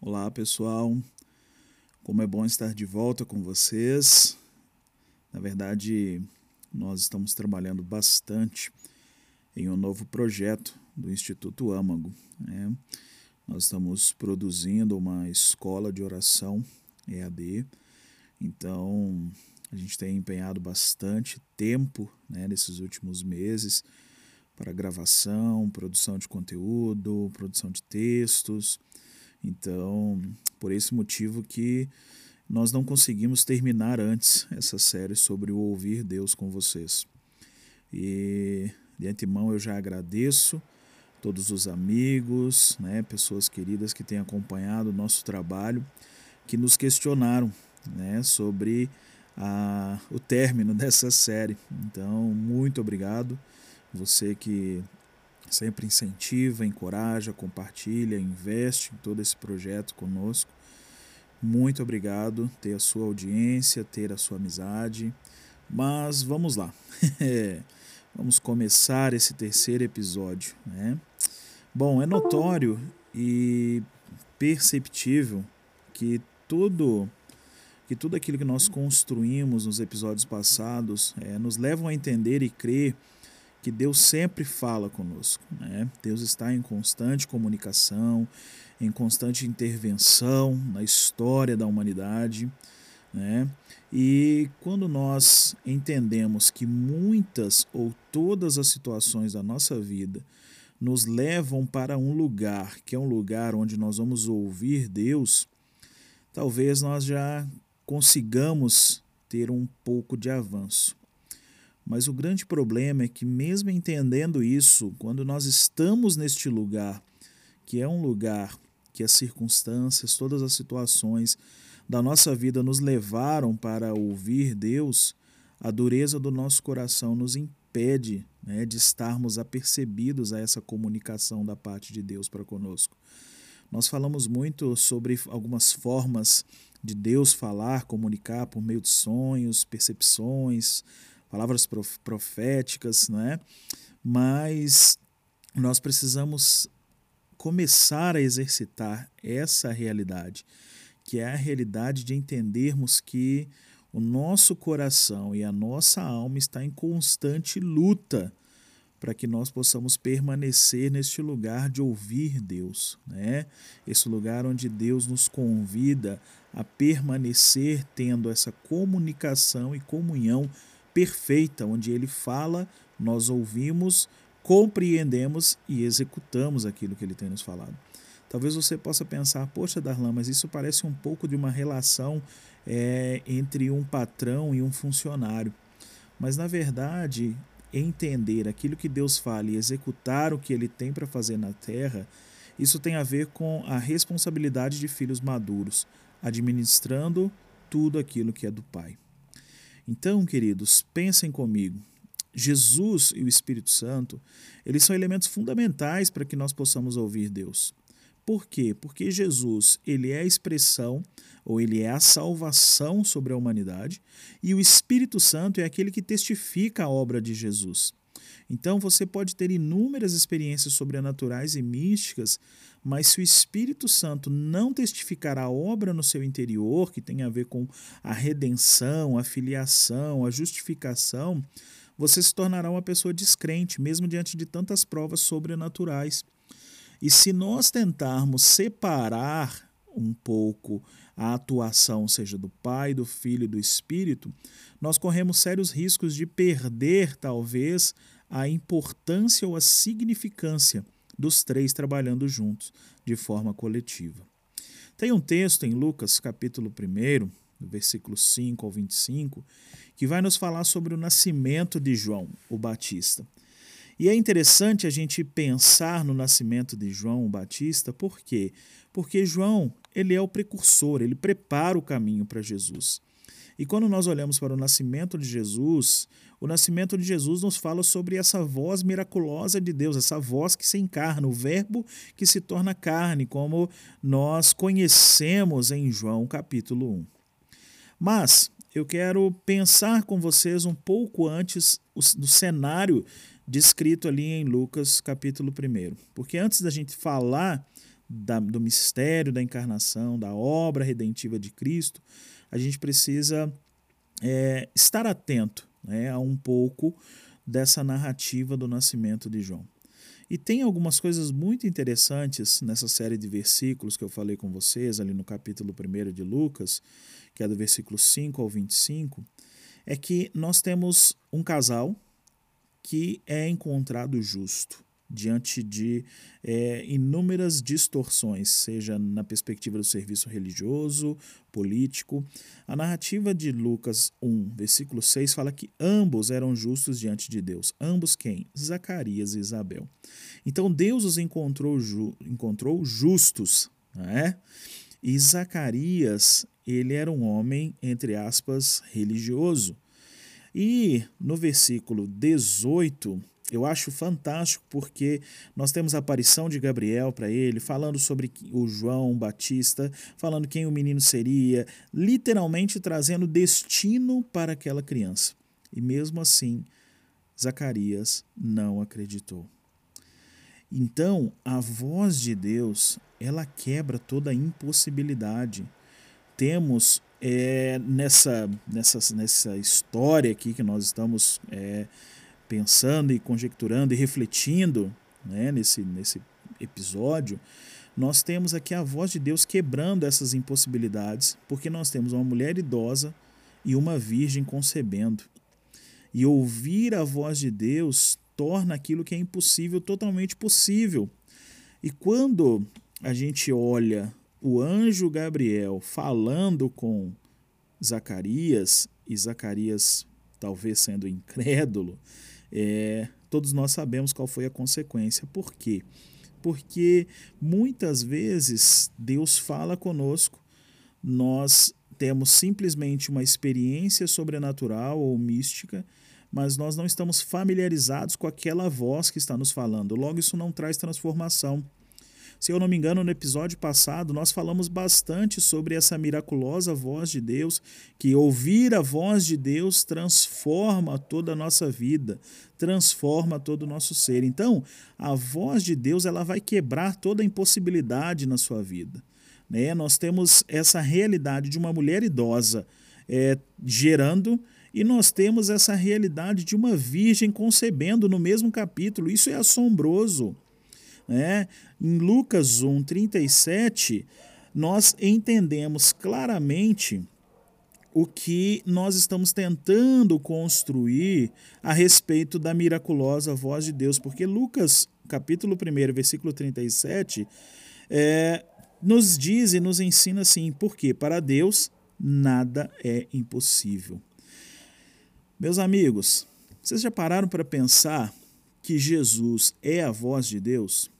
Olá pessoal, como é bom estar de volta com vocês. Na verdade, nós estamos trabalhando bastante em um novo projeto do Instituto Âmago. Né? Nós estamos produzindo uma escola de oração EAD, então a gente tem empenhado bastante tempo né, nesses últimos meses para gravação, produção de conteúdo, produção de textos. Então, por esse motivo que nós não conseguimos terminar antes essa série sobre o ouvir Deus com vocês. E de antemão eu já agradeço todos os amigos, né, pessoas queridas que têm acompanhado o nosso trabalho, que nos questionaram né, sobre a, o término dessa série. Então, muito obrigado. Você que sempre incentiva, encoraja, compartilha, investe em todo esse projeto conosco. Muito obrigado ter a sua audiência, ter a sua amizade. Mas vamos lá. vamos começar esse terceiro episódio. Né? Bom, é notório e perceptível que tudo que tudo aquilo que nós construímos nos episódios passados é, nos levam a entender e crer que Deus sempre fala conosco. Né? Deus está em constante comunicação, em constante intervenção na história da humanidade. Né? E quando nós entendemos que muitas ou todas as situações da nossa vida nos levam para um lugar que é um lugar onde nós vamos ouvir Deus, talvez nós já consigamos ter um pouco de avanço. Mas o grande problema é que, mesmo entendendo isso, quando nós estamos neste lugar, que é um lugar que as circunstâncias, todas as situações da nossa vida nos levaram para ouvir Deus, a dureza do nosso coração nos impede né, de estarmos apercebidos a essa comunicação da parte de Deus para conosco. Nós falamos muito sobre algumas formas de Deus falar, comunicar por meio de sonhos, percepções, palavras proféticas, né? Mas nós precisamos começar a exercitar essa realidade, que é a realidade de entendermos que o nosso coração e a nossa alma está em constante luta para que nós possamos permanecer neste lugar de ouvir Deus, né? Esse lugar onde Deus nos convida a permanecer tendo essa comunicação e comunhão perfeita, onde ele fala, nós ouvimos, compreendemos e executamos aquilo que ele tem nos falado. Talvez você possa pensar, poxa, Darlan, mas isso parece um pouco de uma relação é, entre um patrão e um funcionário. Mas, na verdade, entender aquilo que Deus fala e executar o que ele tem para fazer na terra, isso tem a ver com a responsabilidade de filhos maduros, administrando tudo aquilo que é do Pai. Então, queridos, pensem comigo. Jesus e o Espírito Santo, eles são elementos fundamentais para que nós possamos ouvir Deus. Por quê? Porque Jesus, ele é a expressão ou ele é a salvação sobre a humanidade, e o Espírito Santo é aquele que testifica a obra de Jesus. Então você pode ter inúmeras experiências sobrenaturais e místicas, mas se o Espírito Santo não testificar a obra no seu interior, que tem a ver com a redenção, a filiação, a justificação, você se tornará uma pessoa descrente, mesmo diante de tantas provas sobrenaturais. E se nós tentarmos separar um pouco a atuação, seja do Pai, do Filho e do Espírito, nós corremos sérios riscos de perder, talvez, a importância ou a significância dos três trabalhando juntos, de forma coletiva. Tem um texto em Lucas, capítulo 1, versículo 5 ao 25, que vai nos falar sobre o nascimento de João, o Batista. E é interessante a gente pensar no nascimento de João o Batista, por quê? Porque João, ele é o precursor, ele prepara o caminho para Jesus. E quando nós olhamos para o nascimento de Jesus, o nascimento de Jesus nos fala sobre essa voz miraculosa de Deus, essa voz que se encarna, o Verbo que se torna carne, como nós conhecemos em João capítulo 1. Mas eu quero pensar com vocês um pouco antes do cenário descrito ali em Lucas capítulo 1. Porque antes da gente falar da, do mistério da encarnação, da obra redentiva de Cristo, a gente precisa é, estar atento né, a um pouco dessa narrativa do nascimento de João. E tem algumas coisas muito interessantes nessa série de versículos que eu falei com vocês, ali no capítulo 1 de Lucas, que é do versículo 5 ao 25, é que nós temos um casal que é encontrado justo diante de é, inúmeras distorções, seja na perspectiva do serviço religioso, político. A narrativa de Lucas 1, versículo 6, fala que ambos eram justos diante de Deus. Ambos quem? Zacarias e Isabel. Então Deus os encontrou, ju encontrou justos, né? E Zacarias, ele era um homem, entre aspas, religioso. E no versículo 18, eu acho fantástico porque nós temos a aparição de Gabriel para ele, falando sobre o João Batista, falando quem o menino seria, literalmente trazendo destino para aquela criança. E mesmo assim, Zacarias não acreditou. Então, a voz de Deus, ela quebra toda impossibilidade. Temos é, nessa, nessa, nessa história aqui que nós estamos é, pensando e conjecturando e refletindo né, nesse, nesse episódio, nós temos aqui a voz de Deus quebrando essas impossibilidades, porque nós temos uma mulher idosa e uma virgem concebendo. E ouvir a voz de Deus torna aquilo que é impossível totalmente possível. E quando a gente olha o anjo Gabriel falando com Zacarias, e Zacarias talvez sendo incrédulo, é, todos nós sabemos qual foi a consequência. Por quê? Porque muitas vezes Deus fala conosco, nós temos simplesmente uma experiência sobrenatural ou mística, mas nós não estamos familiarizados com aquela voz que está nos falando. Logo, isso não traz transformação. Se eu não me engano, no episódio passado, nós falamos bastante sobre essa miraculosa voz de Deus, que ouvir a voz de Deus transforma toda a nossa vida, transforma todo o nosso ser. Então, a voz de Deus ela vai quebrar toda a impossibilidade na sua vida. Né? Nós temos essa realidade de uma mulher idosa é, gerando e nós temos essa realidade de uma virgem concebendo no mesmo capítulo. Isso é assombroso. Né? Em Lucas 1, 37, nós entendemos claramente o que nós estamos tentando construir a respeito da miraculosa voz de Deus, porque Lucas, capítulo 1, versículo 37, é, nos diz e nos ensina assim, porque para Deus nada é impossível. Meus amigos, vocês já pararam para pensar que Jesus é a voz de Deus?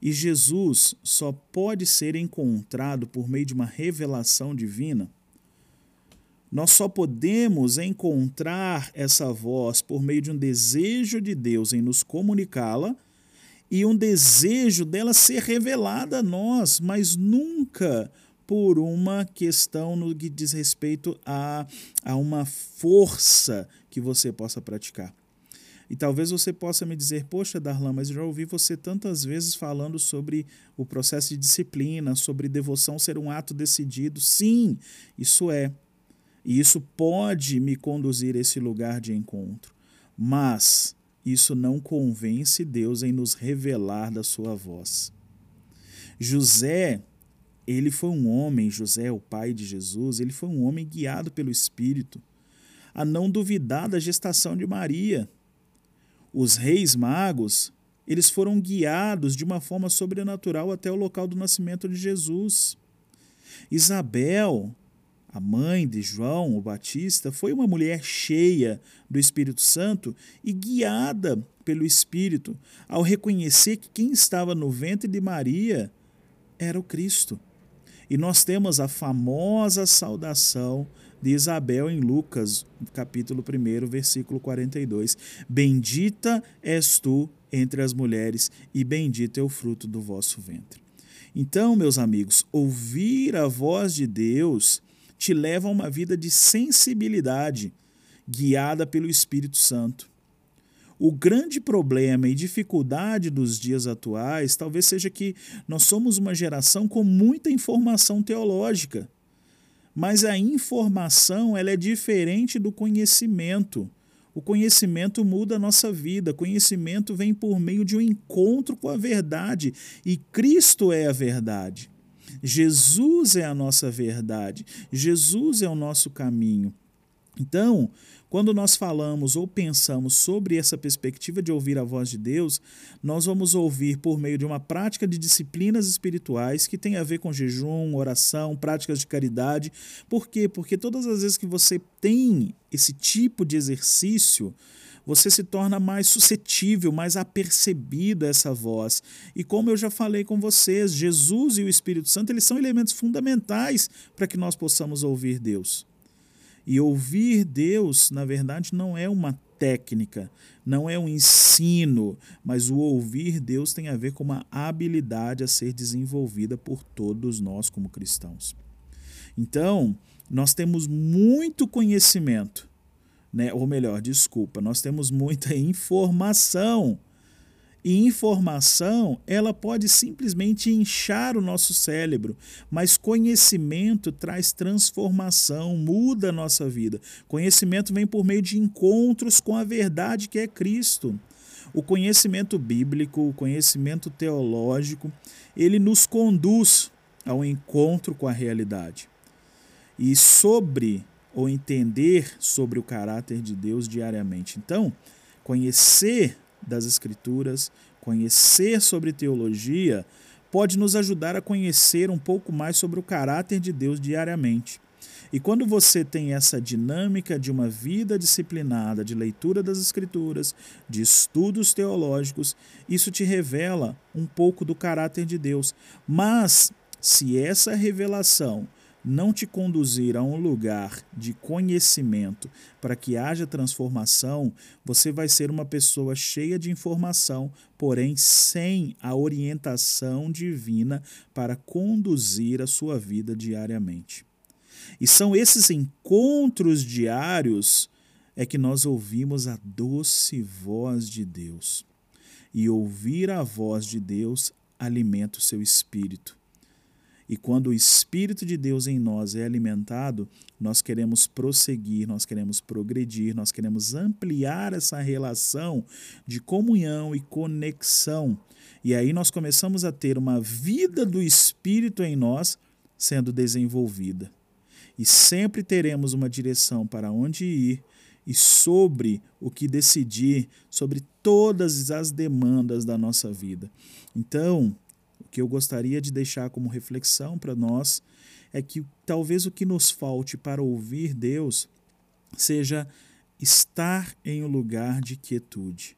E Jesus só pode ser encontrado por meio de uma revelação divina? Nós só podemos encontrar essa voz por meio de um desejo de Deus em nos comunicá-la e um desejo dela ser revelada a nós, mas nunca por uma questão no que diz respeito a, a uma força que você possa praticar. E talvez você possa me dizer, poxa, Darlan, mas já ouvi você tantas vezes falando sobre o processo de disciplina, sobre devoção ser um ato decidido. Sim, isso é. E isso pode me conduzir a esse lugar de encontro. Mas isso não convence Deus em nos revelar da sua voz. José ele foi um homem, José, o pai de Jesus, ele foi um homem guiado pelo Espírito a não duvidar da gestação de Maria. Os reis magos, eles foram guiados de uma forma sobrenatural até o local do nascimento de Jesus. Isabel, a mãe de João o Batista, foi uma mulher cheia do Espírito Santo e guiada pelo Espírito ao reconhecer que quem estava no ventre de Maria era o Cristo. E nós temos a famosa saudação de Isabel em Lucas, capítulo 1, versículo 42. Bendita és tu entre as mulheres, e bendito é o fruto do vosso ventre. Então, meus amigos, ouvir a voz de Deus te leva a uma vida de sensibilidade, guiada pelo Espírito Santo. O grande problema e dificuldade dos dias atuais talvez seja que nós somos uma geração com muita informação teológica. Mas a informação ela é diferente do conhecimento. O conhecimento muda a nossa vida. Conhecimento vem por meio de um encontro com a verdade. E Cristo é a verdade. Jesus é a nossa verdade. Jesus é o nosso caminho. Então, quando nós falamos ou pensamos sobre essa perspectiva de ouvir a voz de Deus, nós vamos ouvir por meio de uma prática de disciplinas espirituais que tem a ver com jejum, oração, práticas de caridade. Por quê? Porque todas as vezes que você tem esse tipo de exercício, você se torna mais suscetível, mais apercebido a essa voz. E como eu já falei com vocês, Jesus e o Espírito Santo, eles são elementos fundamentais para que nós possamos ouvir Deus. E ouvir Deus, na verdade, não é uma técnica, não é um ensino, mas o ouvir Deus tem a ver com uma habilidade a ser desenvolvida por todos nós como cristãos. Então, nós temos muito conhecimento, né? ou melhor, desculpa, nós temos muita informação e informação, ela pode simplesmente inchar o nosso cérebro, mas conhecimento traz transformação, muda a nossa vida. Conhecimento vem por meio de encontros com a verdade que é Cristo. O conhecimento bíblico, o conhecimento teológico, ele nos conduz ao encontro com a realidade. E sobre ou entender sobre o caráter de Deus diariamente. Então, conhecer das Escrituras, conhecer sobre teologia, pode nos ajudar a conhecer um pouco mais sobre o caráter de Deus diariamente. E quando você tem essa dinâmica de uma vida disciplinada, de leitura das Escrituras, de estudos teológicos, isso te revela um pouco do caráter de Deus. Mas, se essa revelação não te conduzir a um lugar de conhecimento para que haja transformação, você vai ser uma pessoa cheia de informação, porém sem a orientação divina para conduzir a sua vida diariamente. E são esses encontros diários é que nós ouvimos a doce voz de Deus. E ouvir a voz de Deus alimenta o seu espírito. E quando o Espírito de Deus em nós é alimentado, nós queremos prosseguir, nós queremos progredir, nós queremos ampliar essa relação de comunhão e conexão. E aí nós começamos a ter uma vida do Espírito em nós sendo desenvolvida. E sempre teremos uma direção para onde ir e sobre o que decidir, sobre todas as demandas da nossa vida. Então, que eu gostaria de deixar como reflexão para nós é que talvez o que nos falte para ouvir Deus seja estar em um lugar de quietude.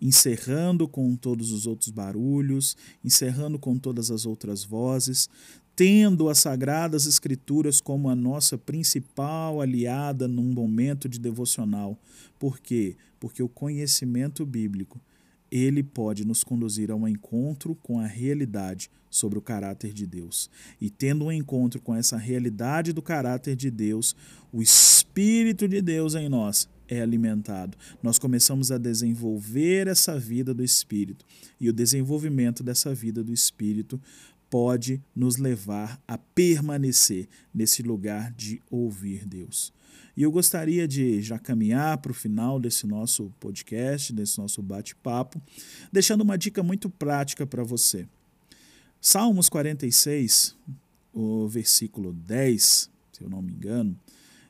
Encerrando com todos os outros barulhos, encerrando com todas as outras vozes, tendo as Sagradas Escrituras como a nossa principal aliada num momento de devocional. Por quê? Porque o conhecimento bíblico ele pode nos conduzir a um encontro com a realidade sobre o caráter de Deus. E tendo um encontro com essa realidade do caráter de Deus, o Espírito de Deus em nós é alimentado. Nós começamos a desenvolver essa vida do Espírito. E o desenvolvimento dessa vida do Espírito pode nos levar a permanecer nesse lugar de ouvir Deus. E eu gostaria de já caminhar para o final desse nosso podcast, desse nosso bate-papo, deixando uma dica muito prática para você. Salmos 46, o versículo 10, se eu não me engano,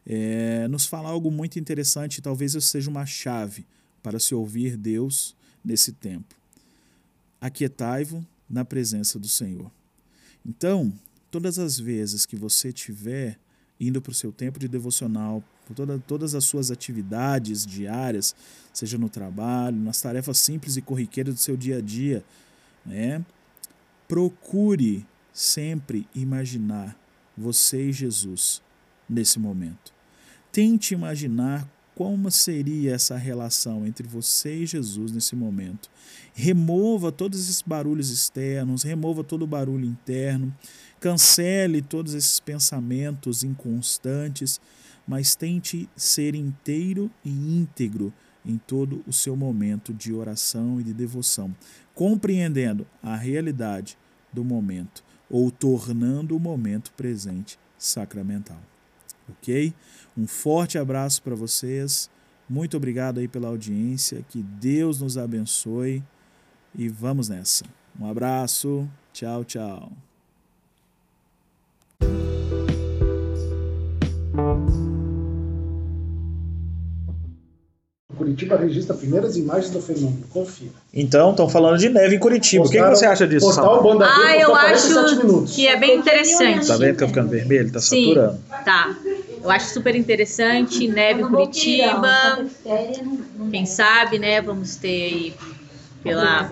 é, nos fala algo muito interessante, talvez isso seja uma chave para se ouvir Deus nesse tempo. Aquietai-vos na presença do Senhor. Então, todas as vezes que você tiver indo para o seu tempo de devocional, por toda, todas as suas atividades diárias, seja no trabalho, nas tarefas simples e corriqueiras do seu dia a dia, né? procure sempre imaginar você e Jesus nesse momento. Tente imaginar como seria essa relação entre você e Jesus nesse momento. Remova todos esses barulhos externos, remova todo o barulho interno Cancele todos esses pensamentos inconstantes, mas tente ser inteiro e íntegro em todo o seu momento de oração e de devoção, compreendendo a realidade do momento ou tornando o momento presente sacramental. Ok? Um forte abraço para vocês. Muito obrigado aí pela audiência. Que Deus nos abençoe e vamos nessa. Um abraço. Tchau, tchau. Curitiba registra primeiras imagens do fenômeno. Confira. Então, estão falando de neve em Curitiba. Postaram, o que, que, você acha disso? Postal Banda ah, eu acho que é bem interessante. Tá vendo que tá ficando vermelho? Tá Sim, saturando. Tá. Eu acho super interessante. Neve em Curitiba. Quem sabe, né? Vamos ter aí pela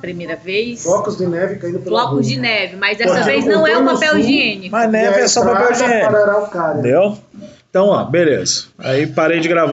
primeira vez. Flocos de neve caindo pela Flocos rua. de neve, mas dessa vez não é o papel higiênico. Mas neve é só papel higiênico. Entendeu? Então, ó, beleza. Aí parei de gravar.